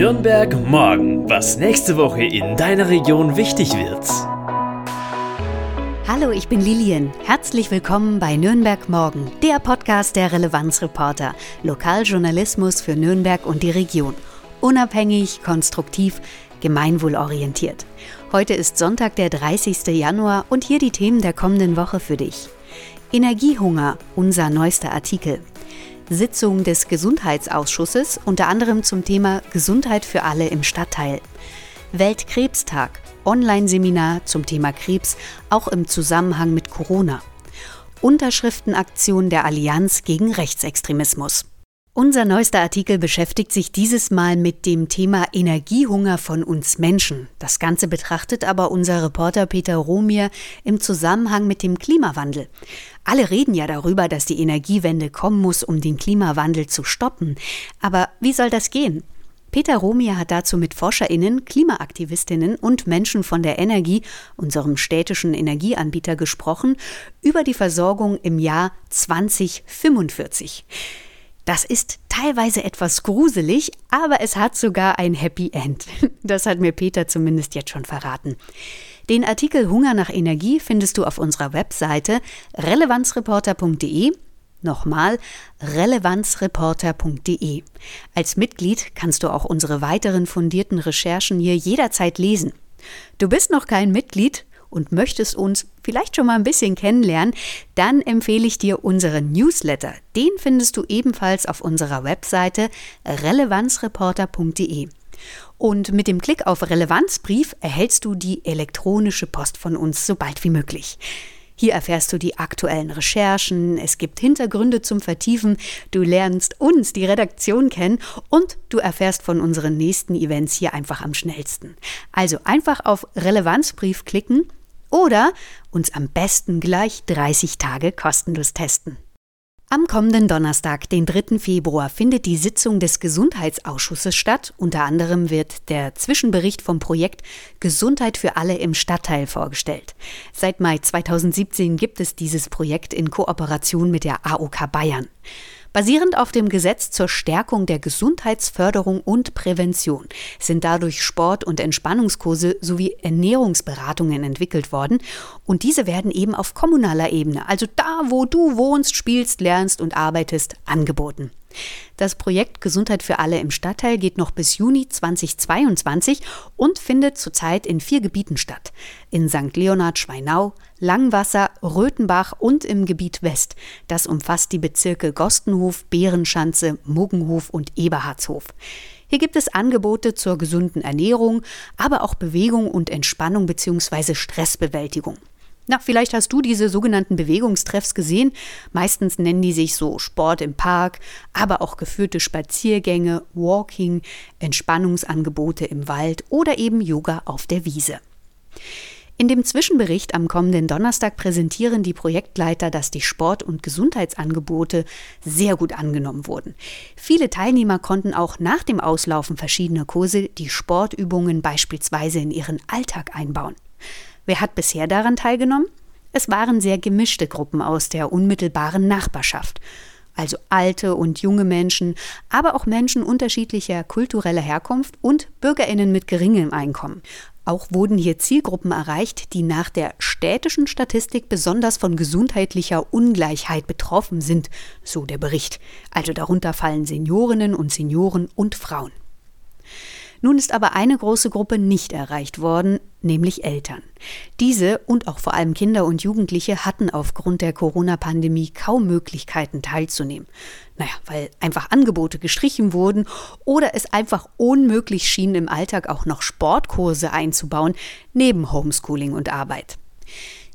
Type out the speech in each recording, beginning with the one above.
Nürnberg morgen, was nächste Woche in deiner Region wichtig wird. Hallo, ich bin Lilian. Herzlich willkommen bei Nürnberg Morgen, der Podcast der Relevanzreporter. Lokaljournalismus für Nürnberg und die Region. Unabhängig, konstruktiv, gemeinwohlorientiert. Heute ist Sonntag, der 30. Januar und hier die Themen der kommenden Woche für dich. Energiehunger, unser neuester Artikel. Sitzung des Gesundheitsausschusses, unter anderem zum Thema Gesundheit für alle im Stadtteil. Weltkrebstag, Online-Seminar zum Thema Krebs, auch im Zusammenhang mit Corona. Unterschriftenaktion der Allianz gegen Rechtsextremismus. Unser neuester Artikel beschäftigt sich dieses Mal mit dem Thema Energiehunger von uns Menschen. Das Ganze betrachtet aber unser Reporter Peter Romier im Zusammenhang mit dem Klimawandel. Alle reden ja darüber, dass die Energiewende kommen muss, um den Klimawandel zu stoppen. Aber wie soll das gehen? Peter Romier hat dazu mit ForscherInnen, Klimaaktivistinnen und Menschen von der Energie, unserem städtischen Energieanbieter, gesprochen über die Versorgung im Jahr 2045. Das ist teilweise etwas gruselig, aber es hat sogar ein Happy End. Das hat mir Peter zumindest jetzt schon verraten. Den Artikel Hunger nach Energie findest du auf unserer Webseite relevanzreporter.de. Nochmal relevanzreporter.de. Als Mitglied kannst du auch unsere weiteren fundierten Recherchen hier jederzeit lesen. Du bist noch kein Mitglied? Und möchtest uns vielleicht schon mal ein bisschen kennenlernen, dann empfehle ich dir unseren Newsletter. Den findest du ebenfalls auf unserer Webseite relevanzreporter.de. Und mit dem Klick auf Relevanzbrief erhältst du die elektronische Post von uns so bald wie möglich. Hier erfährst du die aktuellen Recherchen, es gibt Hintergründe zum Vertiefen, du lernst uns, die Redaktion, kennen und du erfährst von unseren nächsten Events hier einfach am schnellsten. Also einfach auf Relevanzbrief klicken oder uns am besten gleich 30 Tage kostenlos testen. Am kommenden Donnerstag, den 3. Februar, findet die Sitzung des Gesundheitsausschusses statt. Unter anderem wird der Zwischenbericht vom Projekt Gesundheit für alle im Stadtteil vorgestellt. Seit Mai 2017 gibt es dieses Projekt in Kooperation mit der AOK Bayern. Basierend auf dem Gesetz zur Stärkung der Gesundheitsförderung und Prävention sind dadurch Sport- und Entspannungskurse sowie Ernährungsberatungen entwickelt worden und diese werden eben auf kommunaler Ebene, also da, wo du wohnst, spielst, lernst und arbeitest, angeboten. Das Projekt Gesundheit für alle im Stadtteil geht noch bis Juni 2022 und findet zurzeit in vier Gebieten statt. In St. Leonhard Schweinau, Langwasser, Röthenbach und im Gebiet West. Das umfasst die Bezirke Gostenhof, Bärenschanze, Muggenhof und Eberhardshof. Hier gibt es Angebote zur gesunden Ernährung, aber auch Bewegung und Entspannung bzw. Stressbewältigung. Na, vielleicht hast du diese sogenannten Bewegungstreffs gesehen. Meistens nennen die sich so Sport im Park, aber auch geführte Spaziergänge, Walking, Entspannungsangebote im Wald oder eben Yoga auf der Wiese. In dem Zwischenbericht am kommenden Donnerstag präsentieren die Projektleiter, dass die Sport- und Gesundheitsangebote sehr gut angenommen wurden. Viele Teilnehmer konnten auch nach dem Auslaufen verschiedener Kurse die Sportübungen beispielsweise in ihren Alltag einbauen. Wer hat bisher daran teilgenommen? Es waren sehr gemischte Gruppen aus der unmittelbaren Nachbarschaft. Also alte und junge Menschen, aber auch Menschen unterschiedlicher kultureller Herkunft und Bürgerinnen mit geringem Einkommen. Auch wurden hier Zielgruppen erreicht, die nach der städtischen Statistik besonders von gesundheitlicher Ungleichheit betroffen sind, so der Bericht. Also darunter fallen Seniorinnen und Senioren und Frauen. Nun ist aber eine große Gruppe nicht erreicht worden, nämlich Eltern. Diese und auch vor allem Kinder und Jugendliche hatten aufgrund der Corona-Pandemie kaum Möglichkeiten teilzunehmen. Naja, weil einfach Angebote gestrichen wurden oder es einfach unmöglich schien, im Alltag auch noch Sportkurse einzubauen, neben Homeschooling und Arbeit.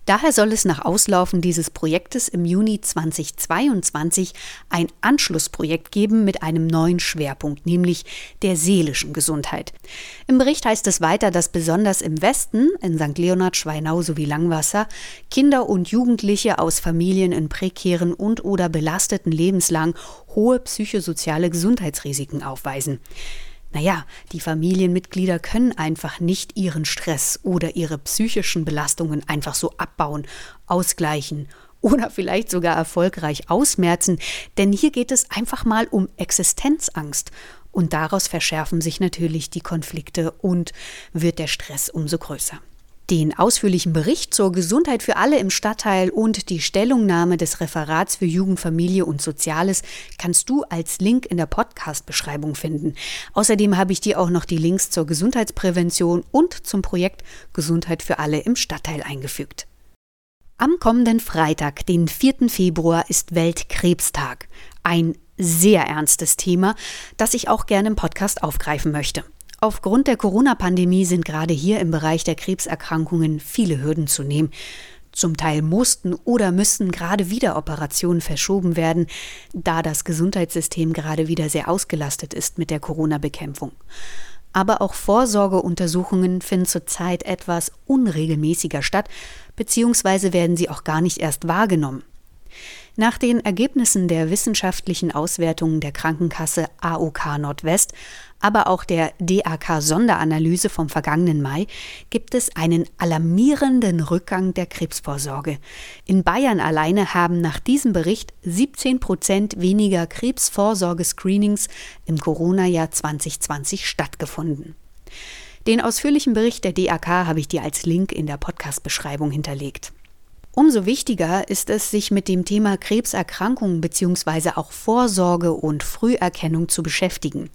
Daher soll es nach Auslaufen dieses Projektes im Juni 2022 ein Anschlussprojekt geben mit einem neuen Schwerpunkt, nämlich der seelischen Gesundheit. Im Bericht heißt es weiter, dass besonders im Westen, in St. Leonhard, Schweinau sowie Langwasser, Kinder und Jugendliche aus Familien in prekären und oder belasteten Lebenslang hohe psychosoziale Gesundheitsrisiken aufweisen. Naja, die Familienmitglieder können einfach nicht ihren Stress oder ihre psychischen Belastungen einfach so abbauen, ausgleichen oder vielleicht sogar erfolgreich ausmerzen, denn hier geht es einfach mal um Existenzangst. Und daraus verschärfen sich natürlich die Konflikte und wird der Stress umso größer. Den ausführlichen Bericht zur Gesundheit für alle im Stadtteil und die Stellungnahme des Referats für Jugend, Familie und Soziales kannst du als Link in der Podcast-Beschreibung finden. Außerdem habe ich dir auch noch die Links zur Gesundheitsprävention und zum Projekt Gesundheit für alle im Stadtteil eingefügt. Am kommenden Freitag, den 4. Februar, ist Weltkrebstag. Ein sehr ernstes Thema, das ich auch gerne im Podcast aufgreifen möchte. Aufgrund der Corona-Pandemie sind gerade hier im Bereich der Krebserkrankungen viele Hürden zu nehmen. Zum Teil mussten oder müssten gerade wieder Operationen verschoben werden, da das Gesundheitssystem gerade wieder sehr ausgelastet ist mit der Corona-Bekämpfung aber auch Vorsorgeuntersuchungen finden zurzeit etwas unregelmäßiger statt, beziehungsweise werden sie auch gar nicht erst wahrgenommen. Nach den Ergebnissen der wissenschaftlichen Auswertungen der Krankenkasse AOK Nordwest, aber auch der DAK Sonderanalyse vom vergangenen Mai, gibt es einen alarmierenden Rückgang der Krebsvorsorge. In Bayern alleine haben nach diesem Bericht 17 Prozent weniger Krebsvorsorgescreenings im Corona-Jahr 2020 stattgefunden. Den ausführlichen Bericht der DAK habe ich dir als Link in der Podcast-Beschreibung hinterlegt. Umso wichtiger ist es, sich mit dem Thema Krebserkrankungen bzw. auch Vorsorge und Früherkennung zu beschäftigen.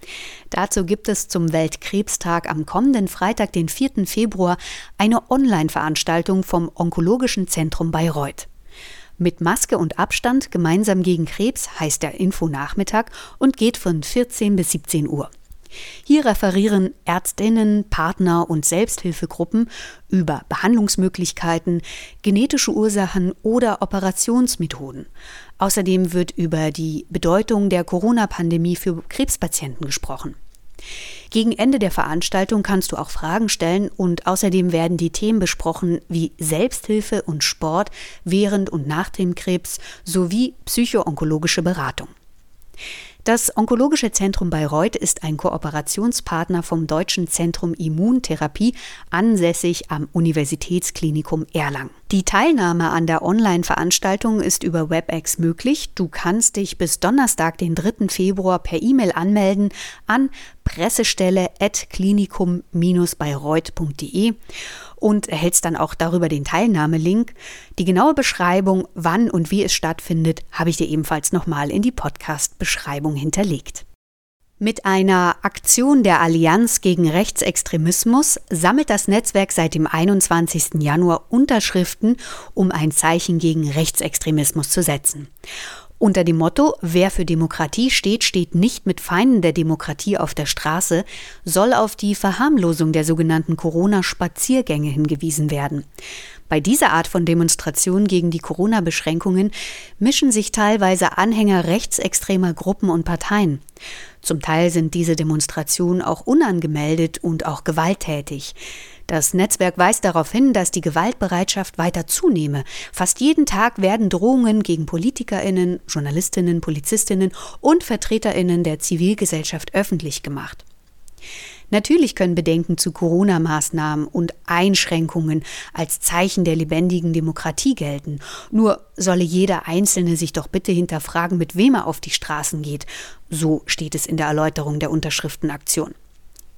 Dazu gibt es zum Weltkrebstag am kommenden Freitag, den 4. Februar, eine Online-Veranstaltung vom Onkologischen Zentrum Bayreuth. Mit Maske und Abstand gemeinsam gegen Krebs heißt der Infonachmittag und geht von 14 bis 17 Uhr. Hier referieren Ärztinnen, Partner und Selbsthilfegruppen über Behandlungsmöglichkeiten, genetische Ursachen oder Operationsmethoden. Außerdem wird über die Bedeutung der Corona-Pandemie für Krebspatienten gesprochen. Gegen Ende der Veranstaltung kannst du auch Fragen stellen und außerdem werden die Themen besprochen wie Selbsthilfe und Sport während und nach dem Krebs sowie psychoonkologische Beratung. Das Onkologische Zentrum Bayreuth ist ein Kooperationspartner vom Deutschen Zentrum Immuntherapie, ansässig am Universitätsklinikum Erlangen. Die Teilnahme an der Online-Veranstaltung ist über WebEx möglich. Du kannst dich bis Donnerstag, den 3. Februar, per E-Mail anmelden an pressestelle.klinikum-bayreuth.de und erhältst dann auch darüber den Teilnahmelink. Die genaue Beschreibung, wann und wie es stattfindet, habe ich dir ebenfalls nochmal in die Podcast-Beschreibung hinterlegt. Mit einer Aktion der Allianz gegen Rechtsextremismus sammelt das Netzwerk seit dem 21. Januar Unterschriften, um ein Zeichen gegen Rechtsextremismus zu setzen. Unter dem Motto Wer für Demokratie steht, steht nicht mit Feinden der Demokratie auf der Straße, soll auf die Verharmlosung der sogenannten Corona-Spaziergänge hingewiesen werden. Bei dieser Art von Demonstration gegen die Corona-Beschränkungen mischen sich teilweise Anhänger rechtsextremer Gruppen und Parteien. Zum Teil sind diese Demonstrationen auch unangemeldet und auch gewalttätig. Das Netzwerk weist darauf hin, dass die Gewaltbereitschaft weiter zunehme. Fast jeden Tag werden Drohungen gegen Politikerinnen, Journalistinnen, Polizistinnen und Vertreterinnen der Zivilgesellschaft öffentlich gemacht. Natürlich können Bedenken zu Corona-Maßnahmen und Einschränkungen als Zeichen der lebendigen Demokratie gelten. Nur solle jeder Einzelne sich doch bitte hinterfragen, mit wem er auf die Straßen geht. So steht es in der Erläuterung der Unterschriftenaktion.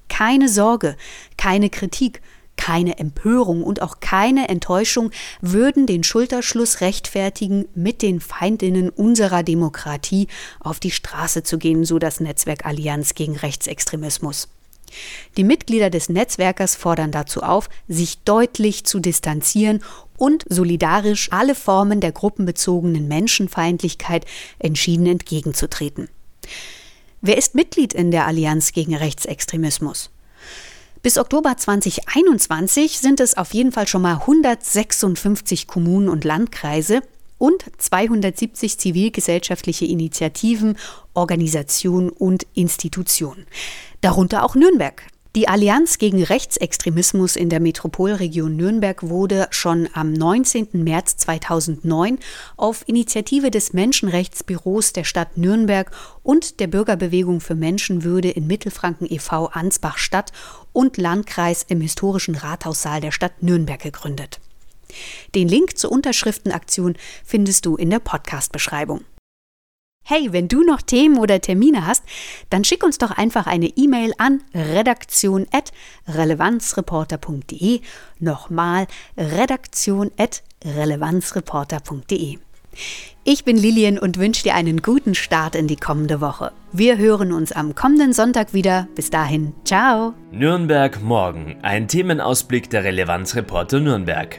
Keine Sorge, keine Kritik, keine Empörung und auch keine Enttäuschung würden den Schulterschluss rechtfertigen, mit den Feindinnen unserer Demokratie auf die Straße zu gehen, so das Netzwerk Allianz gegen Rechtsextremismus. Die Mitglieder des Netzwerkers fordern dazu auf, sich deutlich zu distanzieren und solidarisch alle Formen der gruppenbezogenen Menschenfeindlichkeit entschieden entgegenzutreten. Wer ist Mitglied in der Allianz gegen Rechtsextremismus? Bis Oktober 2021 sind es auf jeden Fall schon mal 156 Kommunen und Landkreise und 270 zivilgesellschaftliche Initiativen, Organisationen und Institutionen. Darunter auch Nürnberg, die Allianz gegen Rechtsextremismus in der Metropolregion Nürnberg wurde schon am 19. März 2009 auf Initiative des Menschenrechtsbüros der Stadt Nürnberg und der Bürgerbewegung für Menschenwürde in Mittelfranken e.V. Ansbach Stadt und Landkreis im historischen Rathaussaal der Stadt Nürnberg gegründet. Den Link zur Unterschriftenaktion findest du in der Podcast-Beschreibung. Hey, wenn du noch Themen oder Termine hast, dann schick uns doch einfach eine E-Mail an redaktion.relevanzreporter.de. Nochmal redaktion.relevanzreporter.de. Ich bin Lilien und wünsche dir einen guten Start in die kommende Woche. Wir hören uns am kommenden Sonntag wieder. Bis dahin, ciao. Nürnberg morgen, ein Themenausblick der Relevanzreporter Nürnberg.